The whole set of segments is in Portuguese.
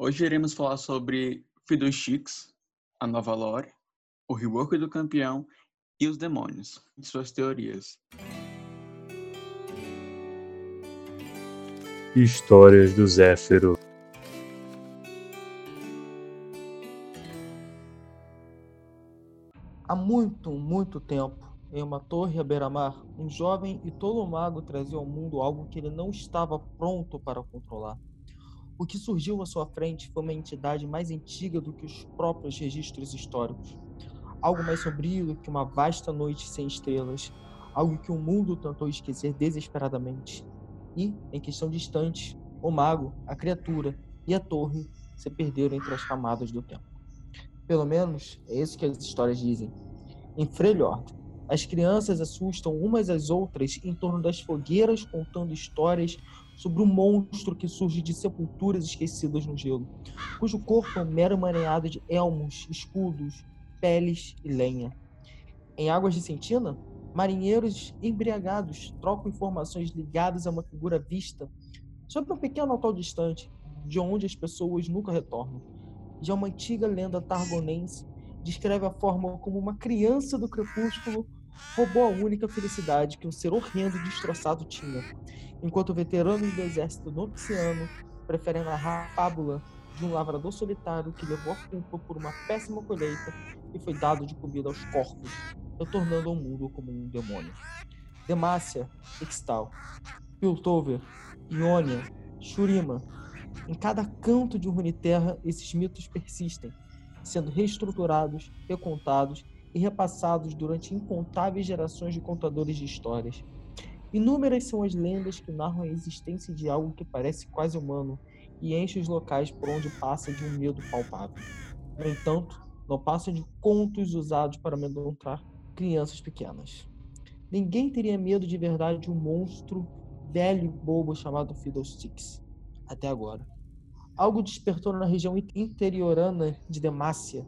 Hoje iremos falar sobre Fiddlesticks, a nova lore, o rework do campeão e os demônios, e suas teorias. Histórias do Zéfiro Há muito, muito tempo, em uma torre à beira-mar, um jovem e tolo mago trazia ao mundo algo que ele não estava pronto para controlar. O que surgiu à sua frente foi uma entidade mais antiga do que os próprios registros históricos. Algo mais sombrio do que uma vasta noite sem estrelas. Algo que o mundo tentou esquecer desesperadamente. E, em questão de instantes, o mago, a criatura e a torre se perderam entre as camadas do tempo. Pelo menos é isso que as histórias dizem. Em Freljord, as crianças assustam umas às outras em torno das fogueiras contando histórias sobre um monstro que surge de sepulturas esquecidas no gelo, cujo corpo é um mero maneado de elmos, escudos, peles e lenha. Em Águas de Sentina, marinheiros embriagados trocam informações ligadas a uma figura vista sobre um pequeno atol distante, de onde as pessoas nunca retornam. Já uma antiga lenda targonense descreve a forma como uma criança do crepúsculo roubou a única felicidade que um ser horrendo e destroçado tinha, enquanto veteranos do exército noxiano preferem narrar a fábula de um lavrador solitário que levou a culpa por uma péssima colheita e foi dado de comida aos corpos, retornando ao mundo como um demônio. Demacia, Ixtal, Piltover, Ionia, Shurima. Em cada canto de Runeterra, esses mitos persistem, sendo reestruturados, recontados e repassados durante incontáveis gerações de contadores de histórias. Inúmeras são as lendas que narram a existência de algo que parece quase humano e enche os locais por onde passa de um medo palpável. No entanto, não passa de contos usados para amedrontar crianças pequenas. Ninguém teria medo de verdade de um monstro velho e bobo chamado Fiddlesticks, até agora. Algo despertou na região interiorana de Demácia,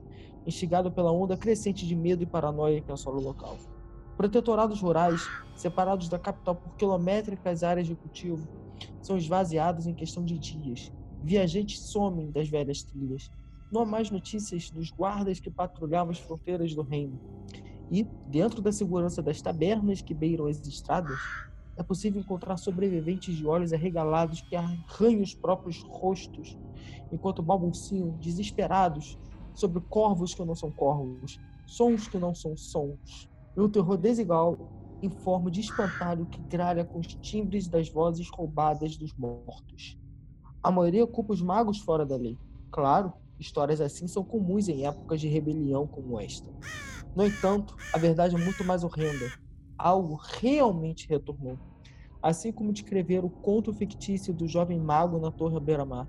instigado pela onda crescente de medo e paranoia que assola o local. Protetorados rurais, separados da capital por quilométricas áreas de cultivo, são esvaziados em questão de dias. Viajantes somem das velhas trilhas. Não há mais notícias dos guardas que patrulhavam as fronteiras do reino. E, dentro da segurança das tabernas que beiram as estradas, é possível encontrar sobreviventes de olhos arregalados que arranham os próprios rostos, enquanto balbuciam, desesperados, sobre corvos que não são corvos, sons que não são sons, e um terror desigual em forma de espantalho que gralha com os timbres das vozes roubadas dos mortos. A maioria culpa os magos fora da lei. Claro, histórias assim são comuns em épocas de rebelião como esta. No entanto, a verdade é muito mais horrenda. Algo realmente retornou. Assim como descrever o conto fictício do jovem mago na Torre Beira-Mar.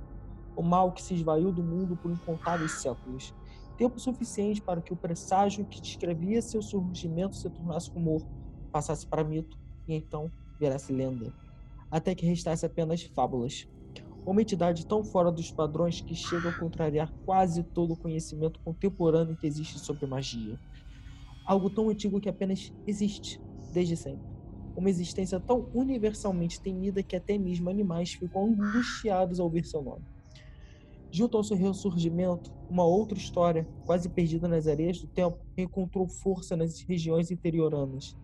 O mal que se esvaiu do mundo por incontáveis séculos. Tempo suficiente para que o presságio que descrevia seu surgimento se tornasse rumor, passasse para mito e então virasse lenda. Até que restasse apenas fábulas. Uma entidade tão fora dos padrões que chega a contrariar quase todo o conhecimento contemporâneo que existe sobre magia. Algo tão antigo que apenas existe, desde sempre. Uma existência tão universalmente temida que até mesmo animais ficam angustiados ao ouvir seu nome. Junto ao seu ressurgimento, uma outra história, quase perdida nas areias do tempo, encontrou força nas regiões interioranas.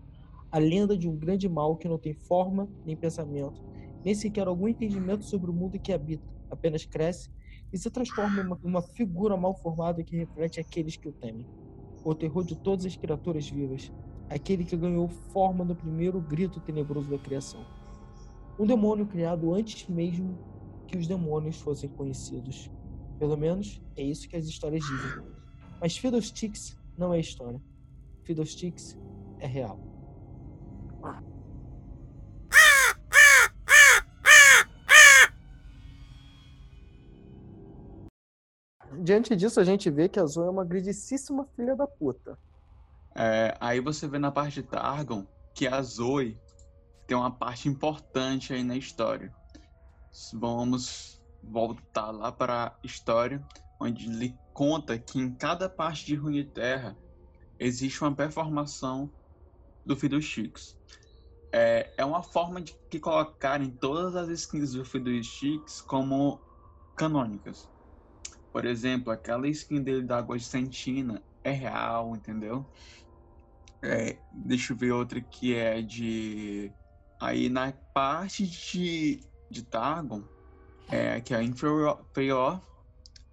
A lenda de um grande mal que não tem forma nem pensamento, nem sequer algum entendimento sobre o mundo que habita, apenas cresce e se transforma em uma, uma figura mal formada que reflete aqueles que o temem. O terror de todas as criaturas vivas, aquele que ganhou forma no primeiro grito tenebroso da criação. Um demônio criado antes mesmo que os demônios fossem conhecidos. Pelo menos é isso que as histórias dizem. Mas Fiddlesticks não é história. Fiddlesticks é real. Diante disso, a gente vê que a Zoe é uma grandíssima filha da puta. É, aí você vê na parte de Targon que a Zoe tem uma parte importante aí na história. Vamos voltar lá para a história, onde ele conta que em cada parte de Runeterra existe uma performação do Fiddlesticks. É, é uma forma de que colocarem todas as skins do Fiddlesticks como canônicas. Por exemplo, aquela skin dele da Água de Sentina é real, entendeu? É, deixa eu ver outra que é de. Aí na parte de, de Targon, é, que é inferior,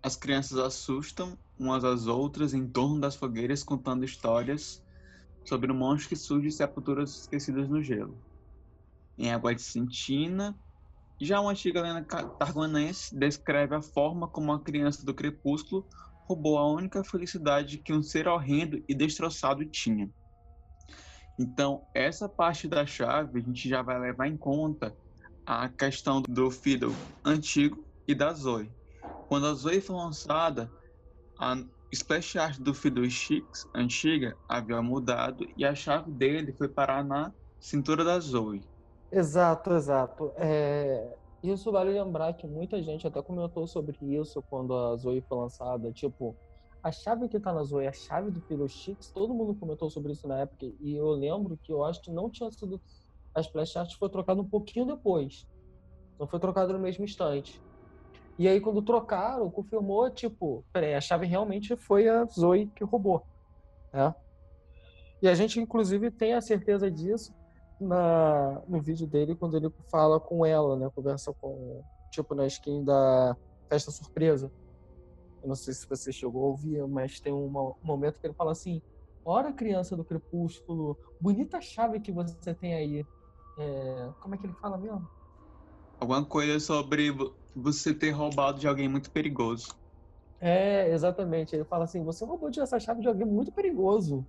as crianças assustam umas às outras em torno das fogueiras contando histórias sobre o monstro que surge de sepulturas esquecidas no gelo. Em Água de Sentina, já uma antiga lenda targonense descreve a forma como a criança do crepúsculo roubou a única felicidade que um ser horrendo e destroçado tinha. Então, essa parte da chave a gente já vai levar em conta a questão do Fiddle antigo e da Zoe. Quando a Zoe foi lançada, a splash art do Fiddle Chicks antiga havia mudado e a chave dele foi parar na cintura da Zoe. Exato, exato. É... Isso vale lembrar que muita gente até comentou sobre isso quando a Zoe foi lançada. Tipo, a chave que tá na Zoe, a chave do Fiddlesticks, todo mundo comentou sobre isso na época. E eu lembro que eu acho que não tinha sido. A Splash Art foi trocada um pouquinho depois. Não foi trocada no mesmo instante. E aí, quando trocaram, confirmou, tipo, peraí, a chave realmente foi a Zoe que roubou. Né? E a gente, inclusive, tem a certeza disso na, no vídeo dele quando ele fala com ela, né? Conversa com, tipo, na skin da festa surpresa. Eu não sei se você chegou a ouvir, mas tem um momento que ele fala assim: Ora, criança do crepúsculo, bonita chave que você tem aí. É... Como é que ele fala mesmo? Alguma coisa sobre você ter roubado de alguém muito perigoso. É, exatamente. Ele fala assim: você roubou de essa chave de alguém muito perigoso.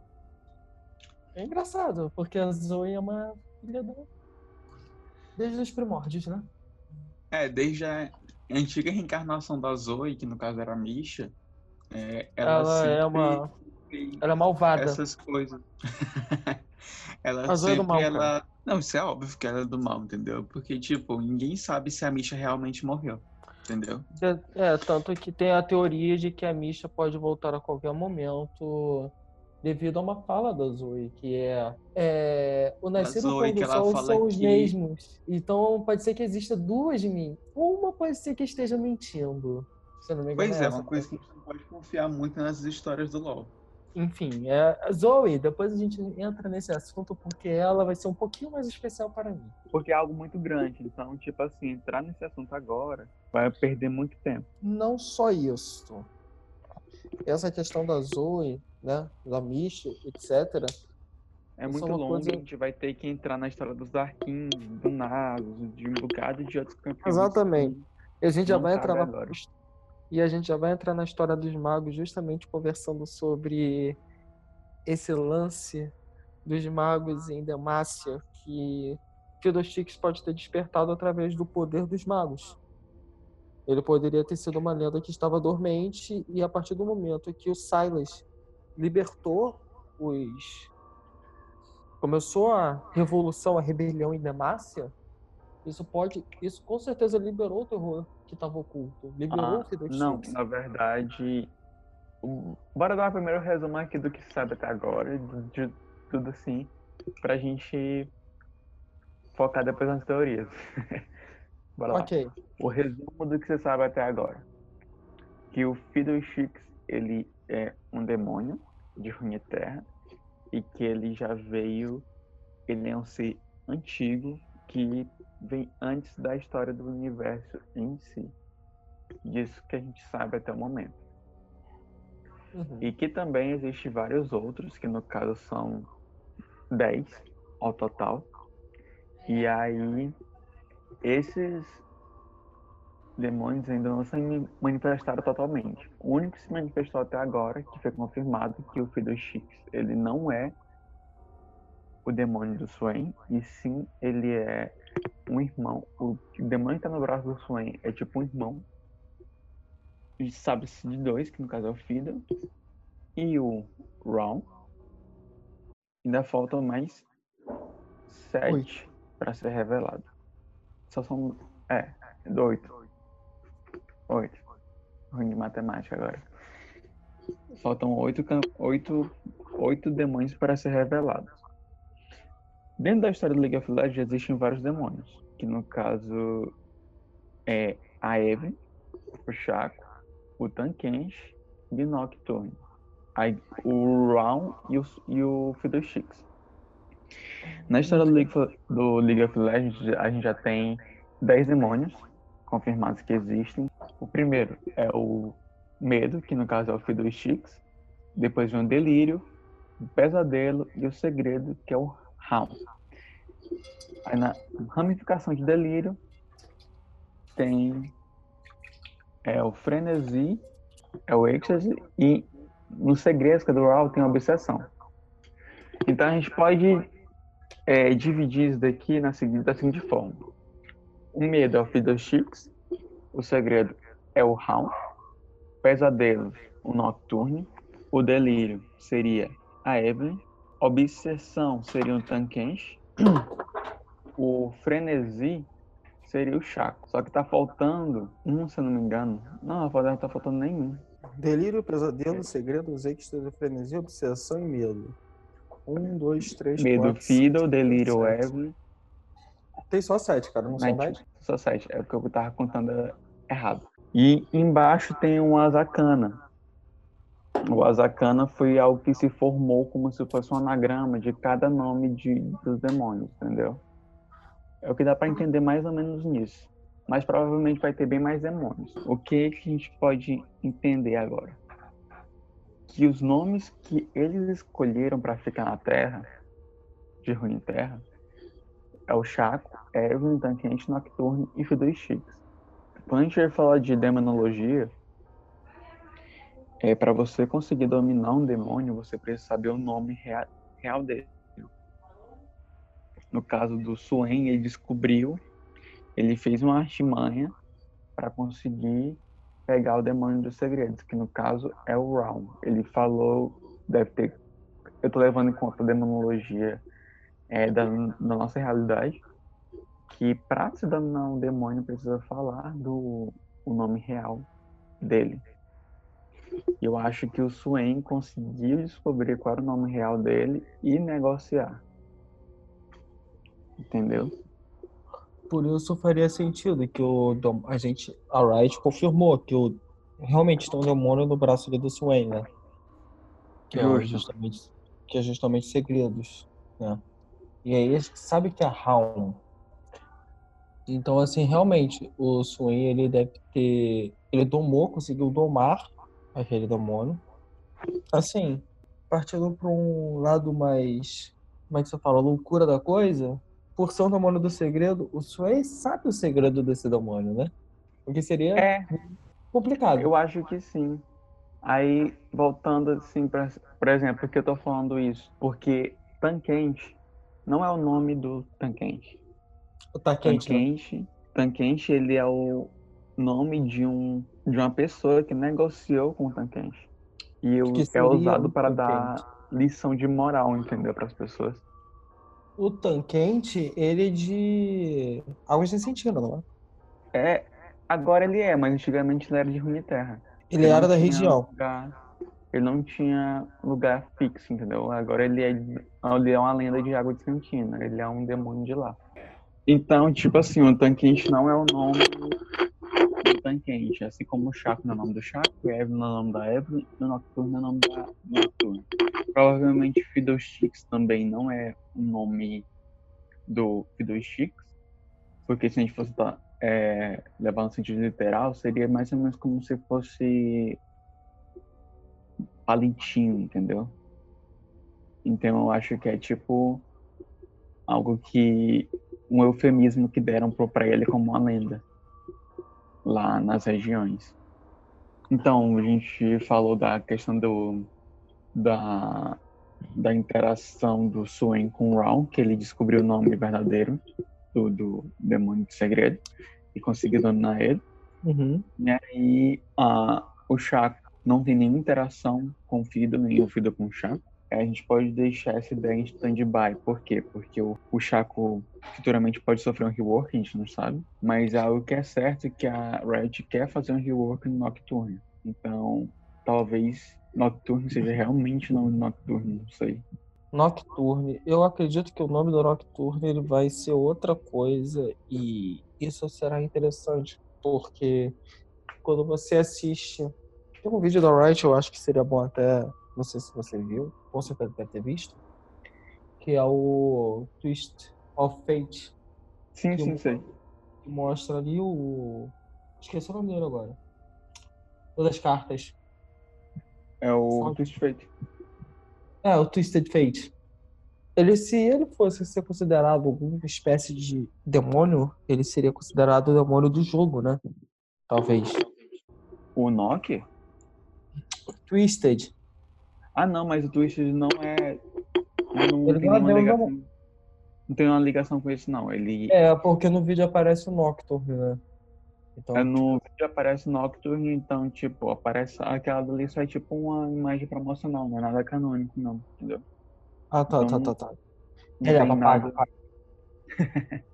É engraçado, porque a Zoe é uma filha do... desde os primórdios, né? É, desde a antiga reencarnação da Zoe, que no caso era a Misha, é, ela, ela é uma. Ela é malvada. Essas coisas. ela a Zoe sempre, é do mal, ela. Cara. Não, isso é óbvio que ela é do mal, entendeu? Porque, tipo, ninguém sabe se a Misha realmente morreu. Entendeu? É, é tanto que tem a teoria de que a Misha pode voltar a qualquer momento devido a uma fala da Zoe, que é, é o nascido Zoe, do sol são os que... mesmos. Então pode ser que exista duas de mim. Uma pode ser que esteja mentindo. Se não me engano, pois é, é uma coisa que a gente não pode confiar muito nessas histórias do LoL. Enfim, é, Zoe, depois a gente entra nesse assunto porque ela vai ser um pouquinho mais especial para mim. Porque é algo muito grande, então, tipo assim, entrar nesse assunto agora vai perder muito tempo. Não só isso. Essa questão da Zoe né, da Misha, etc. É muito longo, coisa... a gente vai ter que entrar na história dos Darkins, do Nasus, de um bocado de outros campeões. Exatamente. E a gente já vai entrar na... E a gente já vai entrar na história dos magos justamente conversando sobre esse lance dos magos em Demacia que Fiddlesticks pode ter despertado através do poder dos magos. Ele poderia ter sido uma lenda que estava dormente e a partir do momento que o Silas libertou os. Começou a revolução, a rebelião em Demacia, isso pode. Isso com certeza liberou o terror que estava oculto. Liberou ah, o Não, na verdade. Bora dar um primeiro resumo aqui do que se sabe até agora, de, de tudo assim, pra gente focar depois nas teorias. Bora lá. Ok. O resumo do que você sabe até agora. Que o Fiddlesticks, ele é um demônio de Runeterra e que ele já veio, ele é um ser antigo que vem antes da história do universo em si. Disso que a gente sabe até o momento. Uhum. E que também existe vários outros, que no caso são 10 ao total. E aí, esses demônios ainda não se manifestaram totalmente. O único que se manifestou até agora, que foi confirmado, que o filho Chix, ele não é o demônio do Swain, e sim ele é um irmão. O demônio que tá no braço do Swain é tipo um irmão. E sabe-se de dois, que no caso é o Fiddle e o Ron. Ainda faltam mais sete para ser revelado. Só são. É, oito. Oito. Ruim de matemática agora. Faltam oito, oito, oito demônios para ser revelados. Dentro da história do League of Legends existem vários demônios. Que no caso é a Eve, o Chaco, o Tankenshi e o Nocturne. Aí, o Round e o, e o Fiddlesticks. Na história do League, of- do League of Legends, a gente já tem 10 demônios confirmados que existem. O primeiro é o Medo, que no caso é o Fiddlesticks. Depois vem o Delírio, o Pesadelo e o Segredo, que é o Round. Aí na ramificação de Delírio tem é o Frenesi, é o Ecstasy e no Segredo, que é tem a Obsessão. Então a gente pode é, dividir isso daqui na seguinte, da seguinte forma. O medo é o Fiddlesticks, o segredo é o Hound, pesadelo, o Nocturne, o delírio seria a Evelyn, obsessão seria o Tankensh, o frenesi seria o Chaco. Só que tá faltando um, se eu não me engano. Não, não tá faltando nenhum. Delírio, pesadelo, segredos, êxtase, frenesia, obsessão e medo. Um, dois, três, Medo quatro, Fiddle, cinco, delírio sete. Evelyn, Tem só sete, cara, não são dez? Só sete, é porque eu tava contando errado. E embaixo tem um Azakana. O Azakana foi algo que se formou como se fosse um anagrama de cada nome de, dos demônios, entendeu? É o que dá pra entender mais ou menos nisso. Mas provavelmente vai ter bem mais demônios. O que, que a gente pode entender agora? Que os nomes que eles escolheram pra ficar na Terra, de Ruim Terra, é o Chaco, Evelyn, Tanquente, Nocturne e Fiddlesticks. Quando a gente vai falar de demonologia, é para você conseguir dominar um demônio, você precisa saber o nome rea- real dele. No caso do Suen, ele descobriu, ele fez uma artimanha para conseguir pegar o demônio dos segredos, que no caso é o Round. Ele falou, deve ter, eu tô levando em conta a demonologia é, da, da nossa realidade, que para se dominar um demônio precisa falar do o nome real dele. Eu acho que o Swain conseguiu descobrir qual era o nome real dele e negociar. Entendeu? Por isso faria sentido que o dom- a gente, a Riot confirmou que o realmente tem um demônio no braço do Swain, né? Que é justamente que é justamente segredos, né? E aí a gente sabe que é Raon. Então assim, realmente o Swain ele deve ter ele domou, conseguiu domar aquele demônio. Assim, partindo para um lado mais como é que você fala, loucura da coisa, por um demônio do segredo, o Sway sabe o segredo desse demônio, né? Porque seria É, complicado. eu acho que sim. Aí, voltando assim, pra, por exemplo, por que eu tô falando isso? Porque Tanquente não é o nome do Tanquente. Tá quente, né? Tanquente, Tanquente, ele é o nome de um de uma pessoa que negociou com o Tanquente. E o- Que é usado para dar lição de moral, entendeu, para as pessoas. O Tanquente, ele é de águas de sentido, não é? É, agora ele é, mas antigamente ele era de Runeterra. Ele não era da região. lugar- ele não tinha lugar fixo, entendeu? Agora ele é, ele é uma lenda de água de Santina. Ele é um demônio de lá. Então, tipo assim, o Tanquente não é o nome do Tanquente. Assim como o Chaco não é o nome do Chaco, Evelyn não é o nome da Evelyn, e o Nocturno é o nome da Nocturno. Provavelmente Fiddlesticks também não é o nome do Fiddlesticks, porque se a gente fosse tá, é, levar no sentido literal, seria mais ou menos como se fosse palitinho, entendeu? Então eu acho que é tipo algo que um eufemismo que deram pra ele como uma lenda lá nas regiões. Então a gente falou da questão do da da interação do Swain com o Raul, que ele descobriu o nome verdadeiro do, do demônio de segredo e conseguiu dominar ele. Uhum. E aí a, o Chaco não tem nenhuma interação com o Fido, nem o Fido com o Chaco. Aí a gente pode deixar essa ideia em stand-by. Por quê? Porque o, o Chaco futuramente pode sofrer um rework, a gente não sabe. Mas é algo que é certo que a Riot quer fazer um rework no Nocturne. Então, talvez Nocturne seja realmente o nome do Nocturne, não sei. Nocturne. Eu acredito que o nome do Nocturne ele vai ser outra coisa e isso será interessante porque quando você assiste Tem um vídeo da Riot, eu acho que seria bom até. Não sei se você viu, com certeza deve ter visto. Que é o Twist of Fate. Sim, sim, sei. Que mostra ali o. Esqueci o nome dele agora. O das cartas. É o Só- Twist Fate. É, o Twisted Fate. Ele, se ele fosse ser considerado alguma espécie de demônio, ele seria considerado o demônio do jogo, né? Talvez. O Nock? Twisted. Ah, não, mas o Twisted não é. Não Ele não é demônio. Não tem uma ligação com isso, não. Ele. É, porque no vídeo aparece o Nocturne, né? Então, É, no vídeo aparece Nocturne, então, tipo, aparece aquela dali só é tipo uma imagem promocional, não é nada canônico, não, entendeu? Ah, tá, então- tá, tá, tá. Ele é papai,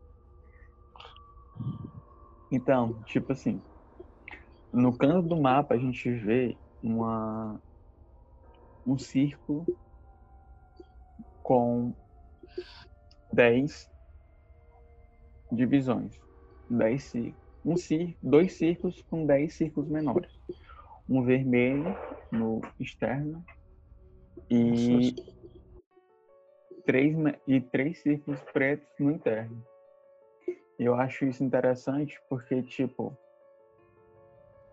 Então, tipo assim, no canto do mapa a gente vê uma um círculo com 10 divisões. 10 cí- um cí- dois círculos com 10 círculos menores. Um vermelho no externo e três, e três círculos pretos no interno. Eu acho isso interessante porque, tipo,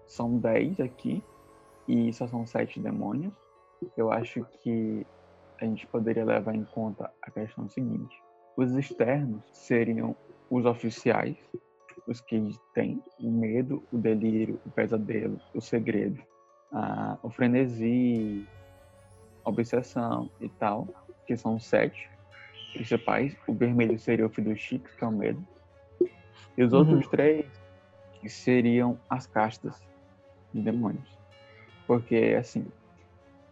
são 10 aqui e só são sete demônios. Eu acho que a gente poderia levar em conta a questão seguinte: os externos seriam os oficiais, os que têm o medo, o delírio, o pesadelo, o segredo, a, o frenesi, a obsessão e tal, que são os sete principais. O vermelho seria o Fidushik, que é o medo. E os Uhum. outros três seriam as castas de demônios. Porque, assim,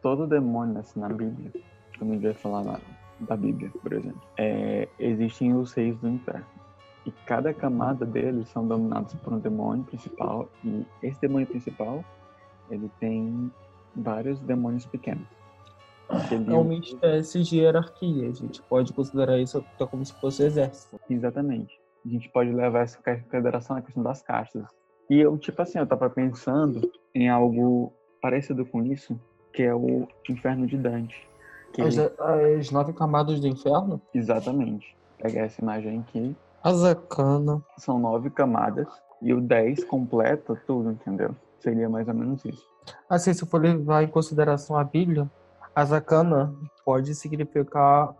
todo demônio assim, na Bíblia, quando a gente vai falar na- da Bíblia, por exemplo, é, existem os reis do inferno. E cada camada deles são dominados por um demônio principal. E esse demônio principal, ele tem vários demônios pequenos. Que ele é uma espécie de hierarquia. A gente pode considerar isso como se fosse exército. Exatamente. A gente pode levar essa consideração à questão das castas. E eu, tipo assim, eu tava pensando em algo parecido com isso, que é o Inferno de Dante. As, as nove camadas do inferno? Exatamente. Pegar essa imagem aqui. Azacana. São nove camadas. E o 10 completa tudo, entendeu? Seria mais ou menos isso. Assim, se for levar em consideração a Bíblia, Azacana pode significar,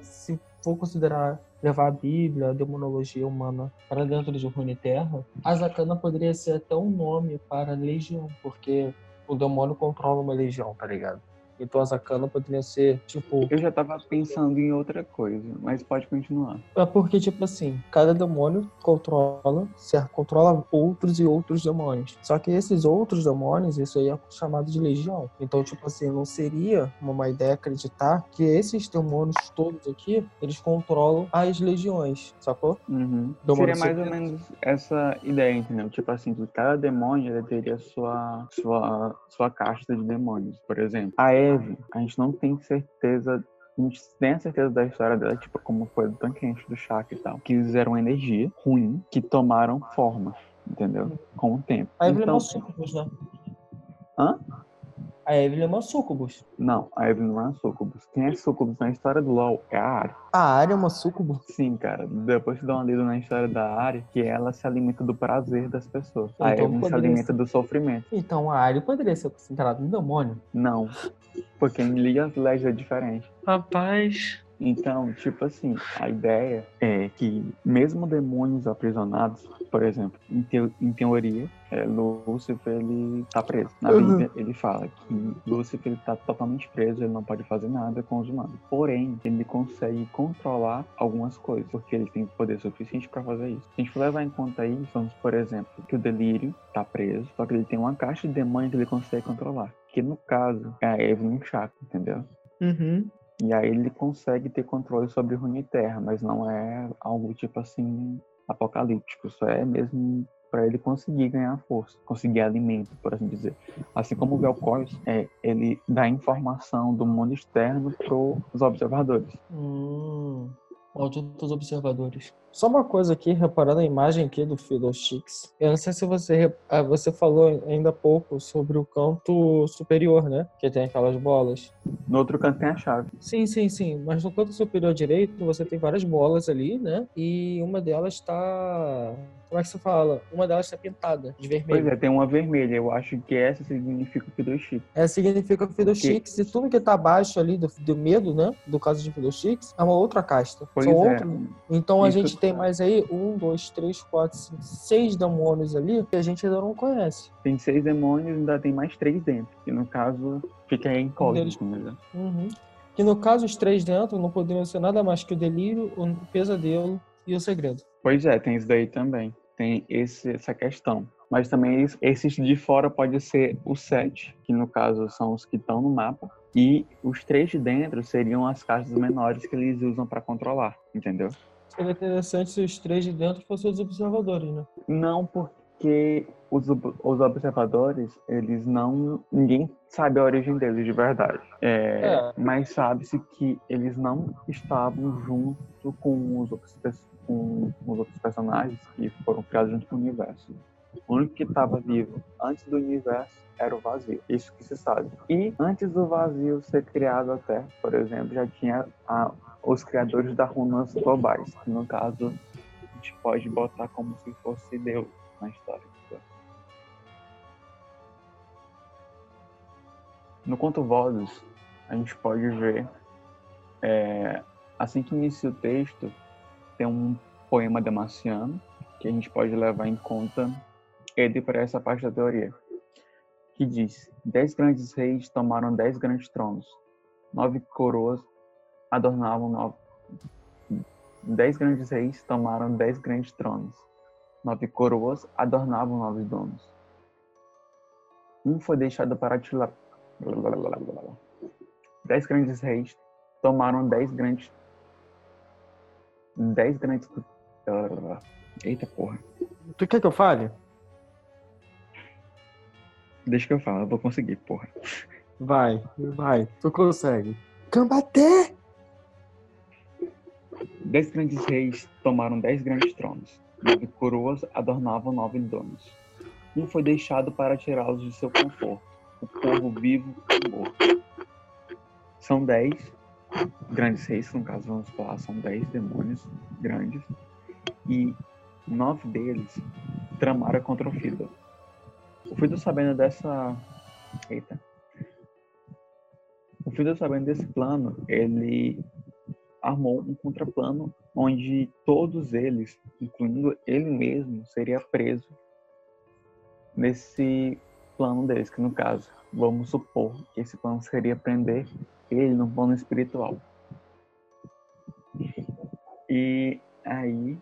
se for considerar levar a Bíblia, a demonologia humana para dentro de Runeterra, Azacana poderia ser até um nome para legião, porque o demônio controla uma legião, tá ligado? Então Azacana poderia ser, tipo, Eu já tava pensando em outra coisa, mas pode continuar. É porque, tipo assim, cada demônio controla, certo? Controla outros e outros demônios. Só que esses outros demônios, isso aí é chamado de legião. Então, tipo assim, não seria uma má ideia acreditar que esses demônios todos aqui, eles controlam as legiões, sacou? Uhum. Seria mais ou menos essa ideia, entendeu? Tipo assim, que cada demônio ele teria sua, sua, sua casta de demônios. Por exemplo, a Eve, a gente não tem certeza. A gente tem a certeza da história dela, tipo, como foi do tanquente, do Shaka e tal. Que eles eram energia ruim que tomaram forma, entendeu? Com o tempo. A Evelyn é Então, uma sucubus, né? Hã? A Evelyn é uma sucubus. Não, a Evelyn não é sucubus. Quem é sucubus na história do LoL é a Ari. A área é uma sucubus? Sim, cara. Depois você dá uma lida na história da Ari, que ela se alimenta do prazer das pessoas. a Então, Evelyn se alimenta ser. do sofrimento. Então a área poderia ser considerada um demônio. Não. Porque em League of Legends é diferente. Rapaz. Então, tipo assim, a ideia é que mesmo demônios aprisionados, por exemplo, em, teo- em teoria, é, Lúcifer ele tá preso. Na Uhum. Bíblia ele fala que Lúcifer ele tá totalmente preso, ele não pode fazer nada com os humanos. Porém, ele consegue controlar algumas coisas, porque ele tem poder suficiente para fazer isso. Se a gente for levar em conta isso, vamos, por exemplo, que o delírio tá preso, só que ele tem uma caixa de demônio que ele consegue controlar. Que no caso é a Evelyn Chakra, entendeu? Uhum. E aí ele consegue ter controle sobre Runeterra, mas não é algo tipo assim apocalíptico, só é mesmo para ele conseguir ganhar força, conseguir alimento, por assim dizer. Assim como o Vel'Koz, é, ele dá informação do mundo externo para os observadores. Hum, malditos observadores. Só uma coisa aqui, reparando a imagem aqui do Fiddlesticks. Eu não sei se você, ah, você falou ainda há pouco sobre o canto superior, né? Que tem aquelas bolas. No outro canto tem a chave. Sim, sim, sim. Mas no canto superior direito você tem várias bolas ali, né? E uma delas está. Como é que se fala? Uma delas está pintada de Pois vermelho. é, tem uma vermelha. Eu acho que essa significa o Fiddlesticks. É, significa Fiddlesticks e tudo que tá abaixo ali do, do medo, né? Do caso de Fiddlesticks, é uma outra casta. Pois São é. outros. Então a Isso- gente tem mais aí um, dois, três, quatro, cinco, seis demônios ali que a gente ainda não conhece. Tem seis demônios e ainda tem mais três dentro. Que no caso fica aí incógnito. né? Uhum. Que no caso os três dentro não poderiam ser nada mais que o delírio, o pesadelo e o segredo. Pois é, tem isso daí também. Tem esse, essa questão. Mas também es- esses de fora pode ser o sete, que no caso são os que estão no mapa. E os três de dentro seriam as castas menores que eles usam para controlar, entendeu? Seria interessante se os três de dentro fossem os observadores, né? Não porque os, os observadores, eles não. Ninguém sabe a origem deles de verdade. É, É. Mas sabe-se que eles não estavam junto com os, outros, com os outros personagens que foram criados junto com o universo. O único que estava vivo antes do universo era o vazio. Isso que se sabe. E antes do vazio ser criado até, por exemplo, já tinha a- os criadores da runas globais. Que no caso, a gente pode botar como se fosse Deus na história. No Conto Vozes, a gente pode ver, é, assim que inicia o texto, tem um poema damaciano, que a gente pode levar em conta ele para essa parte da teoria, que diz: Dez grandes reis tomaram dez grandes tronos, nove coroas adornavam nove. Dez grandes reis tomaram dez grandes tronos, nove coroas adornavam nove donos. Um foi deixado para tirar. Dez grandes reis tomaram dez grandes. Dez grandes. Eita porra. Tu quer que eu fale? Deixa que eu falo, eu vou conseguir, porra. Vai, vai. Tu consegue. Combater! Dez grandes reis tomaram dez grandes tronos. Nove coroas adornavam nove donos. Um foi deixado para tirá-los de seu conforto. O povo vivo e morto. São dez grandes reis, no caso vamos falar, são dez demônios grandes. E nove deles tramaram contra o Fiddle. O Fiddle sabendo dessa... Eita. O Fiddle sabendo desse plano, ele armou um contraplano onde todos eles, incluindo ele mesmo, seria preso nesse plano deles, que no caso, vamos supor que esse plano seria prender ele no plano espiritual. E aí,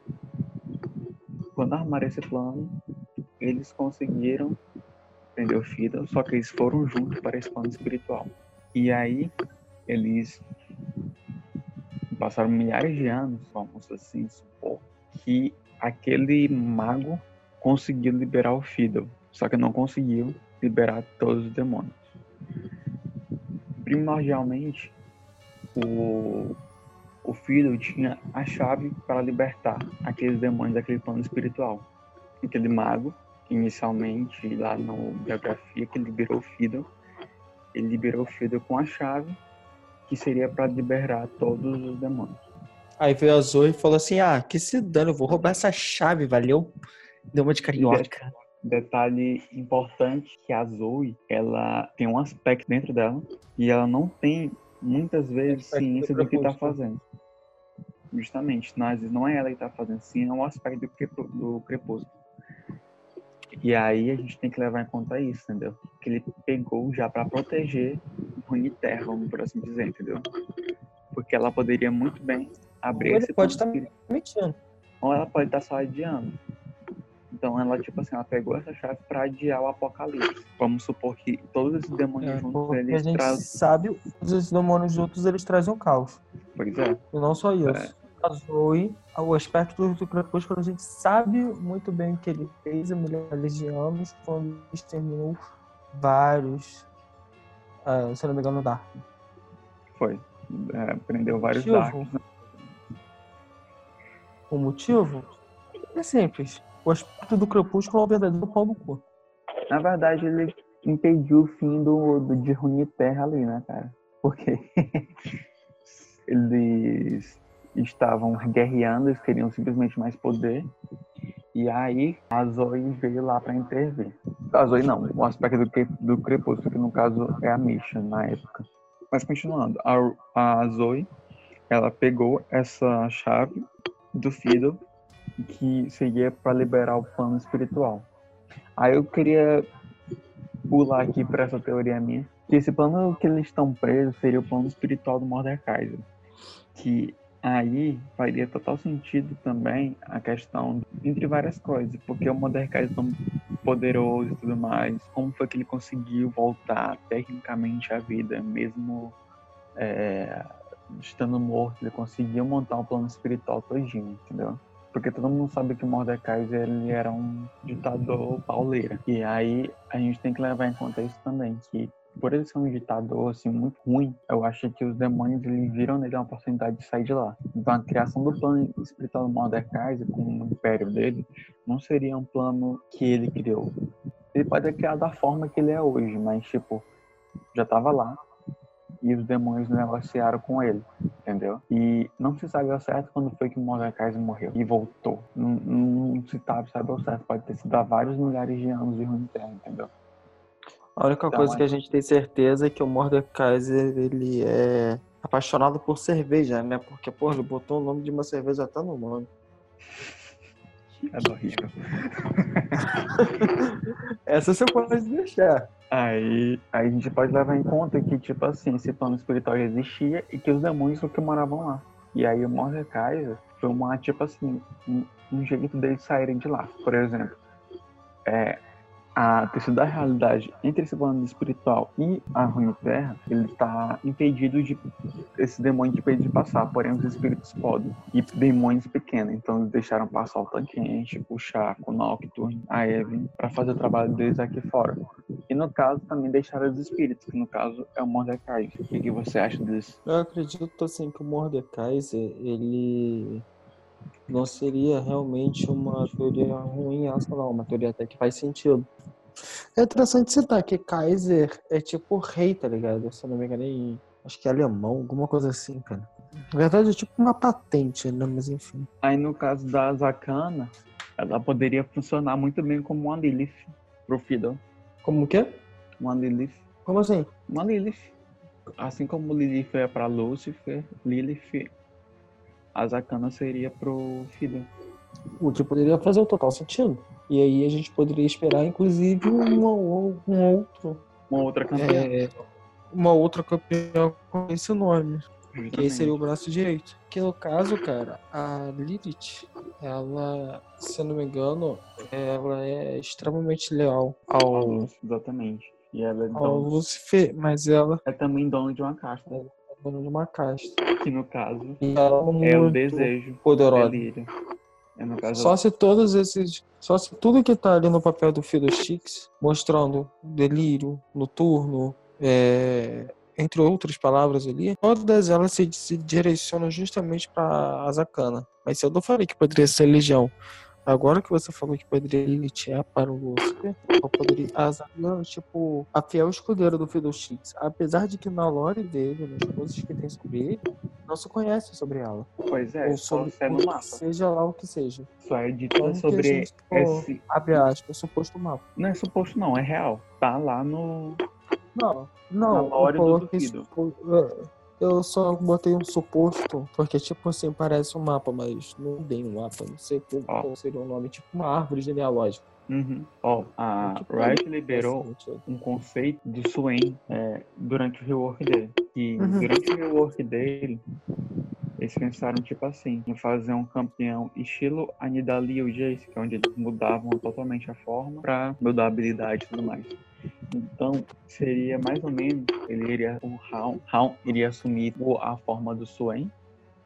quando armaram esse plano, eles conseguiram prender o Fiddle, só que eles foram juntos para esse plano espiritual. E aí, eles passaram milhares de anos, vamos assim supor, que aquele mago conseguiu liberar o Fiddle, só que não conseguiu liberar todos os demônios. Primordialmente, o, o Fiddle tinha a chave para libertar aqueles demônios daquele plano espiritual. Aquele mago, inicialmente, lá na biografia, que liberou o Fiddle, ele liberou o Fiddle com a chave que seria para liberar todos os demônios. Aí veio a Zoe e falou assim: Ah, que se dane, eu vou roubar essa chave, valeu? Deu uma de carioca. Detalhe importante que a Zoe, ela tem um aspecto dentro dela e ela não tem muitas vezes ciência do do que está fazendo. Justamente, não, às vezes não é ela que está fazendo, sim é um aspecto do, crepu- do crepúsculo. E aí a gente tem que levar em conta isso, entendeu? Que ele pegou já para proteger o Runeterra, vamos por assim dizer, entendeu? Porque ela poderia muito bem abrir Ou ele esse pode plano estar espiritual mentindo. ou ela pode estar só adiando. Então ela, tipo assim, ela pegou essa chave para adiar o apocalipse. Vamos supor que todos esses demônios É, juntos, porque a eles gente trazem. sabe que os demônios juntos eles trazem o caos. Pois é, E não só isso. A Zoe, o aspecto do Crepúsculo, a gente sabe muito bem o que ele fez milhares de anos quando exterminou vários, ah, se não me engano, Dark. foi. É, prendeu vários Silvo. Darks. né? O motivo é simples. O aspecto do crepúsculo é o verdadeiro pau no cu. Na verdade, ele impediu o fim do, do de Runeterra ali, né, cara? Porque eles estavam guerreando, eles queriam simplesmente mais poder. E aí a Zoe veio lá para intervir. A Zoe não, o aspecto do, do crepúsculo, que no caso é a Misha na época. Mas continuando, a, a Zoe, ela pegou essa chave do Fiddle que seria para liberar o plano espiritual. Aí eu queria pular aqui para essa teoria minha, que esse plano que eles estão presos seria o plano espiritual do Mordekaiser. Que aí faria total sentido também a questão entre várias coisas, porque o Mordekaiser é tão poderoso e tudo mais, como foi que ele conseguiu voltar tecnicamente à vida, mesmo é, estando morto, ele conseguiu montar um plano espiritual todinho, entendeu? Porque todo mundo sabe que o Mordekaiser ele era um ditador pauleira. E aí a gente tem que levar em conta isso também, que por ele ser um ditador assim muito ruim, eu acho que os demônios eles viram nele uma oportunidade de sair de lá. Então a criação do plano espiritual do Mordekaiser com o império dele não seria um plano que ele criou. Ele pode ter criado da forma que ele é hoje, mas tipo já tava lá e os demônios negociaram com ele, entendeu? E não se sabe ao certo quando foi que o Mordekaiser morreu e voltou. Não, não se sabe, sabe ao certo, pode ter sido há vários milhares de anos de Runeterra, entendeu? A única Então, coisa é- que a gente tem certeza é que o Mordekaiser, ele é apaixonado por cerveja, né? Porque, pô, ele botou o nome de uma cerveja até no nome. É horrível. Essa você pode deixar. Aí, aí a gente pode levar em conta que, tipo assim, esse plano espiritual já existia e que os demônios são que moravam lá. E aí o Mordekaiser foi uma, tipo assim, um, um jeito deles saírem de lá. Por exemplo, é, a tecido da realidade entre esse plano espiritual e a Runeterra, ele tá impedido de esse demônio impedido de passar, porém os espíritos podem. E demônios pequenos, então eles deixaram passar o Tanquente, o Chaco, o Nocturne, a Evelyn, para fazer o trabalho deles aqui fora. E no caso também deixaram os espíritos, que no caso é o Mordecai. O que, que você acha disso? Eu acredito, assim, que o Mordekaiser, ele não seria realmente uma teoria ruim essa, não. Uma teoria até que faz sentido. É interessante citar que Kaiser é tipo rei, tá ligado? Se eu não me engano, em, acho que é alemão, alguma coisa assim, cara. Na verdade, é tipo uma patente, né? Mas enfim. Aí no caso da Zakana, ela poderia funcionar muito bem como uma Lilith pro Fiddle. Como que é? Uma Lilith. Como assim? Uma Lilith. Assim como Lilith é pra Lucifer, Lilith, a Zakana seria pro Fiddle. O que poderia fazer o total sentido. E aí a gente poderia esperar, inclusive, uma, ou- um outro. Uma outra campeã. é, uma outra campeã com esse nome. Que esse justamente. seria o braço direito. Que no caso, cara, a Lilith, ela, se eu não me engano, ela é extremamente leal ao, Exatamente. E ela é, ao dona- Lucifer, mas ela é também dona de uma casta, dona de uma casta. que no caso é o desejo, poderosa. delírio. É no caso Só se todos esses. Só se tudo que tá ali no papel do Fiddlesticks, mostrando delírio, noturno, é, entre outras palavras ali, todas elas se, se direcionam justamente para a Zakana. Mas se eu não falei que poderia ser Legião, agora que você falou que poderia Lilith para o Lucifer, eu poderia. A Zakana, tipo, a fiel escudeira do Fiddlesticks. Apesar de que na lore dele, nas coisas que tem sobre ele, não se conhece sobre ela. Pois é, ou só sobre é no mapa. seja lá o que seja. Só é dito a sobre gente, esse. abre aspas, suposto mapa. Não é suposto não, é real. Tá lá no. Não, Na não, lore eu do Duvido. supo- é, Eu só botei um suposto, porque tipo assim, parece um mapa, mas não tem um mapa, não sei qual, Ó. qual seria o nome, tipo uma árvore genealógica. Uhum. Ó, a Que pode Riot liberou sentido. um conceito do Swain é, durante o rework dele. E Uhum. durante o rework dele, eles pensaram, tipo assim, em fazer um campeão estilo a Nidalee e o Jace, que é onde eles mudavam totalmente a forma pra mudar a habilidade e tudo mais. Então, seria mais ou menos, ele iria, o Raon, iria assumir a forma do Swain,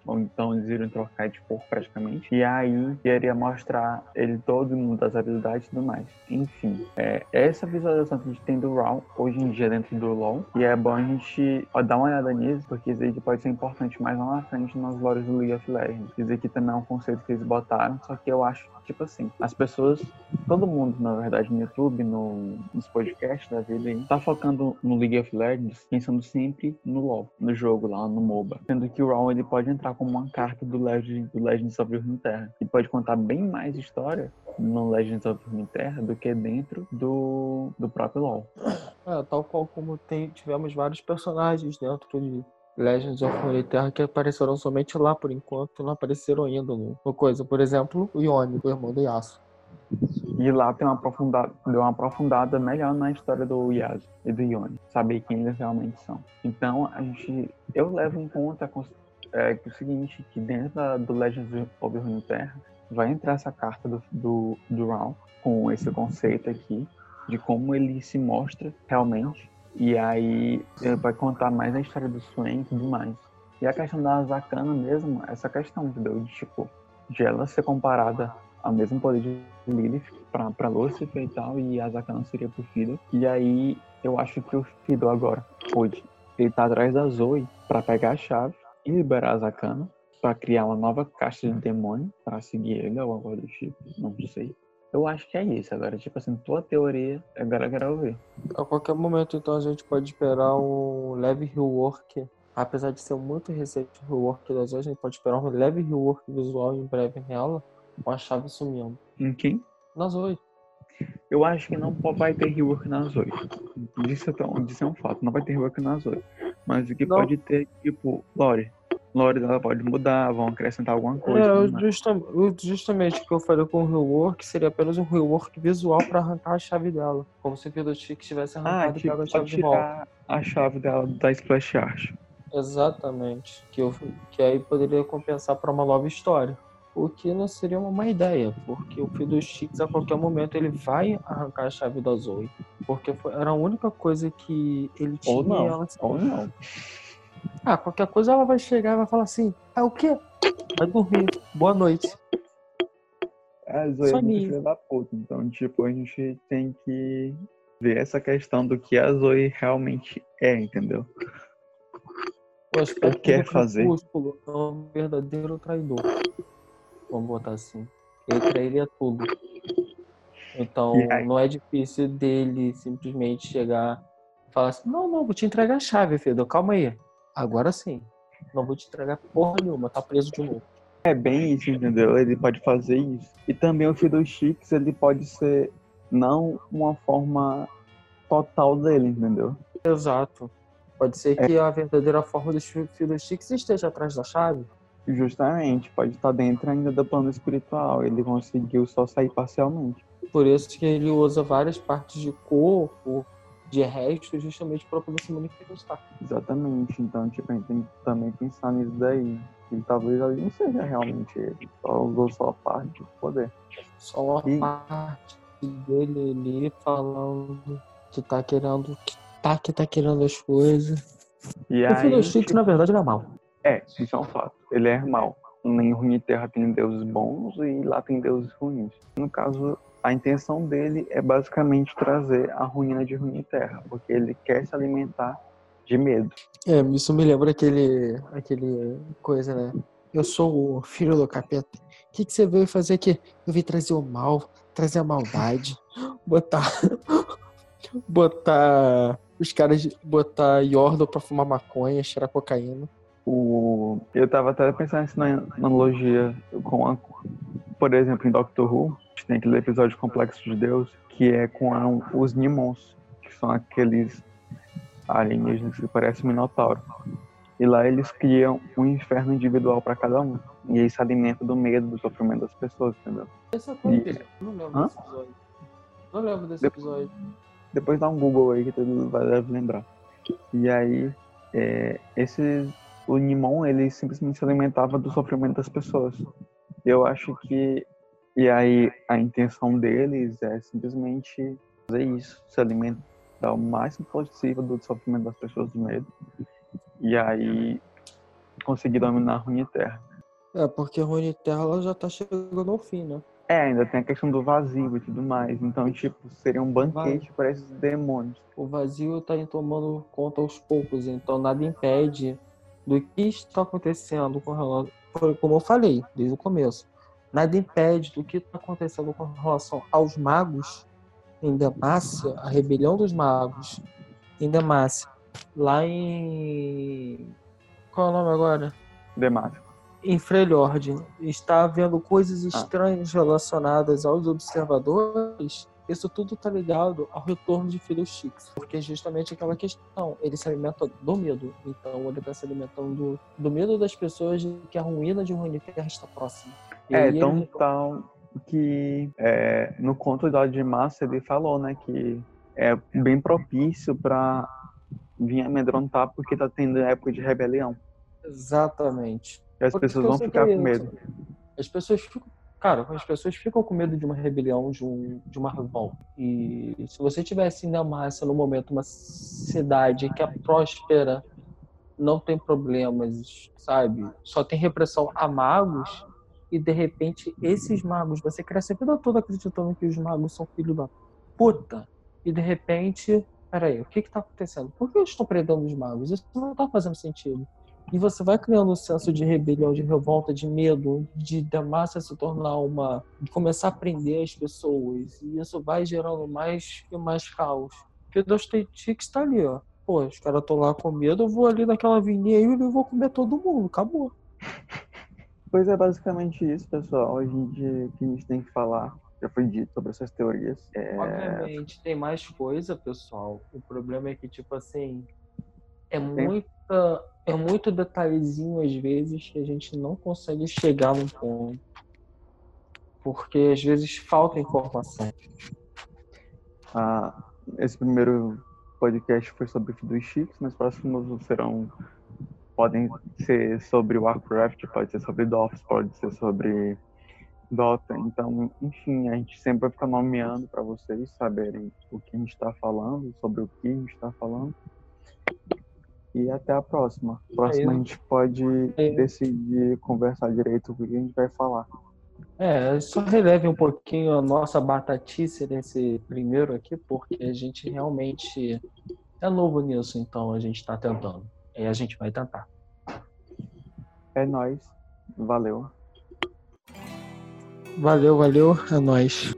então eles iriam trocar de cor praticamente. E aí iria mostrar ele todo mundo das habilidades e tudo mais. Enfim, é, essa visualização que a gente tem do Raw hoje em dia dentro do LoL. E é bom a gente ó, dar uma olhada nisso, porque isso aí pode ser importante mais lá na frente nas lores do League of Legends. Isso aqui também é um conceito que eles botaram, só que eu acho, tipo assim, as pessoas, todo mundo, na verdade, no YouTube, no, nos podcasts da vida aí, tá focando no League of Legends, pensando sempre no LoL, no jogo lá, no MOBA. Sendo que o Raw, ele pode entrar como uma carta do, Legend, do Legends of Runeterra. E pode contar bem mais história no Legends of Runeterra do que dentro do, do próprio LoL. É, tal qual como tem, tivemos vários personagens dentro de Legends of Runeterra que apareceram somente lá por enquanto, não apareceram ainda no, no coisa. Por exemplo, o Yone, o irmão do Yasuo. E lá tem uma aprofundada, deu uma aprofundada melhor na história do Yasuo e do Yone, saber quem eles realmente são. Então, a gente, eu levo em conta é, o seguinte, que dentro da, do Legends of Runeterra vai entrar essa carta do, do, do Raul com esse conceito aqui de como ele se mostra realmente. E aí vai contar mais a história do Swain e tudo mais. E a questão da Zakana mesmo, essa questão, entendeu? De tipo, de ela ser comparada ao mesmo poder de Lilith pra, pra Lucifer e tal, e a Zakana seria pro Fido. E aí eu acho que o Fido agora, hoje, ele tá atrás da Zoe para pegar a chave e liberar a Zakana para criar uma nova caixa de demônio para seguir ele ou algo do tipo, não sei. Eu acho que é isso. Agora, tipo assim, tua teoria, agora eu quero ver. A qualquer momento, então, a gente pode esperar um leve rework. Apesar de ser muito recente o rework das hoje, a gente pode esperar um leve rework visual em breve nela, com a chave sumindo. Em quem? Na Zoe. Eu acho que não vai ter rework na Zoe. Isso é, isso é um fato. Não vai ter rework na Zoe. Mas o que não. pode ter, tipo, Lore, lore dela pode mudar, vão acrescentar alguma coisa. É, justa, justamente o que eu falei com o rework seria apenas um rework visual para arrancar a chave dela. Como se o Fiddlestick tivesse ah, arrancado ah, e pego a chave de volta. a chave dela da Splash Art. Exatamente. Que, eu, que aí poderia compensar para uma nova história. O que não seria uma má ideia, porque o Fiddlesticks a qualquer momento ele vai arrancar a chave da Zoe. Porque foi, era a única coisa que ele tinha. Ou não. Ela... Ou não. Ah, qualquer coisa ela vai chegar e vai falar assim: é o quê? Vai dormir. Boa noite. É, Zoe é filha da puta. Então, tipo, a gente tem que ver essa questão do que a Zoe realmente é, entendeu? O aspecto quer fazer. é um verdadeiro traidor. Vamos botar assim. Ele trairia tudo. Então, não é difícil dele simplesmente chegar e falar assim: não, não, vou te entregar a chave, Fedor, calma aí. Agora sim. Não vou te entregar porra nenhuma, tá preso de novo. É bem isso, entendeu? Ele pode fazer isso. E também o Fiddlesticks, ele pode ser não uma forma total dele, entendeu? Exato. Pode ser é. que a verdadeira forma dos Fiddlesticks esteja atrás da chave. Justamente, pode estar dentro ainda do plano espiritual. Ele conseguiu só sair parcialmente. Por isso que ele usa várias partes de corpo, de resto justamente para poder se manifestar. Exatamente. Então, tipo, a gente tem que também pensar nisso daí. E talvez ali não seja realmente ele. Só usou só a parte do poder. Só a e... parte dele ali falando que tá querendo. Que tá que tá querendo as coisas. E o aí, tipo... na verdade, ele é mal. É, isso é um fato. Ele é mal. Nem Runeterra tem deuses bons e lá tem deuses ruins. No caso, a intenção dele é basicamente trazer a ruína de Runeterra, porque ele quer se alimentar de medo. É, isso me lembra aquele, aquele coisa, né? Eu sou o filho do capeta. O que, que você veio fazer aqui? Eu vim trazer o mal, trazer a maldade, botar. botar. Os caras. botar Yordle pra fumar maconha, cheirar cocaína. O, eu tava até pensando na analogia com a, por exemplo, em Doctor Who, tem aquele episódio Complexo de Deus, que é com a, os Nimons, que são aqueles alienígenas que parecem Minotauro. E lá eles criam um inferno individual para cada um. E aí se alimenta do medo, do sofrimento das pessoas, entendeu? Essa foi e... Não lembro Hã? desse episódio. Não lembro desse depois, episódio. Depois dá um Google aí que tu vai deve lembrar. E aí, é, esse, o Nimon, ele simplesmente se alimentava do sofrimento das pessoas. Eu acho que e aí a intenção deles é simplesmente fazer isso, se alimentar o máximo possível do sofrimento das pessoas do medo. E aí conseguir dominar a Runeterra. É, porque a Runeterra ela já tá chegando ao fim, né? É, ainda tem a questão do vazio e tudo mais. Então, tipo, seria um banquete para esses demônios. O vazio tá tomando conta aos poucos, então nada impede do que está acontecendo com relação. Como eu falei desde o começo, nada impede do que está acontecendo com relação aos magos em Demacia, a rebelião dos magos em Demacia, lá em. Qual é o nome agora? Demacia em Freljord está havendo coisas ah. estranhas ah. relacionadas aos observadores, isso tudo está ligado ao retorno de Fiddlesticks, porque é justamente aquela questão, ele se alimenta do medo, então ele está se alimentando do, do, medo das pessoas de que a ruína de Runeterra está próxima. E é, então ele... tal que é, no conto da de Massa ele falou, né, que é bem propício para vir amedrontar porque está tendo época de rebelião. Exatamente. E as pessoas vão ficar com medo. As pessoas ficam. Cara, as pessoas ficam com medo de uma rebelião, de, um, de uma revolta. E se você tivesse em Damácia no momento uma cidade que é próspera, não tem problemas, sabe? Só tem repressão a magos, e de repente esses magos, você cresce a vida toda acreditando que os magos são filhos da puta, e de repente, peraí, o que que tá acontecendo? Por que eles estão prendendo os magos? Isso não tá fazendo sentido. E você vai criando um senso de rebelião, de revolta, de medo, de da massa se tornar uma. de começar a prender as pessoas. E isso vai gerando mais e mais caos. Porque Dostoiévski está ali, ó. Pô, os caras estão lá com medo, eu vou ali naquela avenida e eu vou comer todo mundo. Acabou. Pois é basicamente isso, pessoal. A gente, que a gente tem que falar já foi dito sobre essas teorias. É... Obviamente, tem mais coisa, pessoal. O problema é que, tipo assim, é muita é muito detalhezinho às vezes que a gente não consegue chegar no ponto. Porque às vezes falta informação. Ah, esse primeiro podcast foi sobre dos Chips, mas próximos serão podem ser sobre Warcraft, pode ser sobre DOS, pode ser sobre Dota. Então, enfim, a gente sempre vai ficar nomeando para vocês saberem o que a gente está falando, sobre o que a gente está falando. E até a próxima. Próxima a gente pode decidir conversar direito o que a gente vai falar. É, só releve um pouquinho a nossa batatice nesse primeiro aqui, porque a gente realmente é novo nisso, então a gente está tentando. E a gente vai tentar. É nóis. Valeu. Valeu, valeu. É nóis.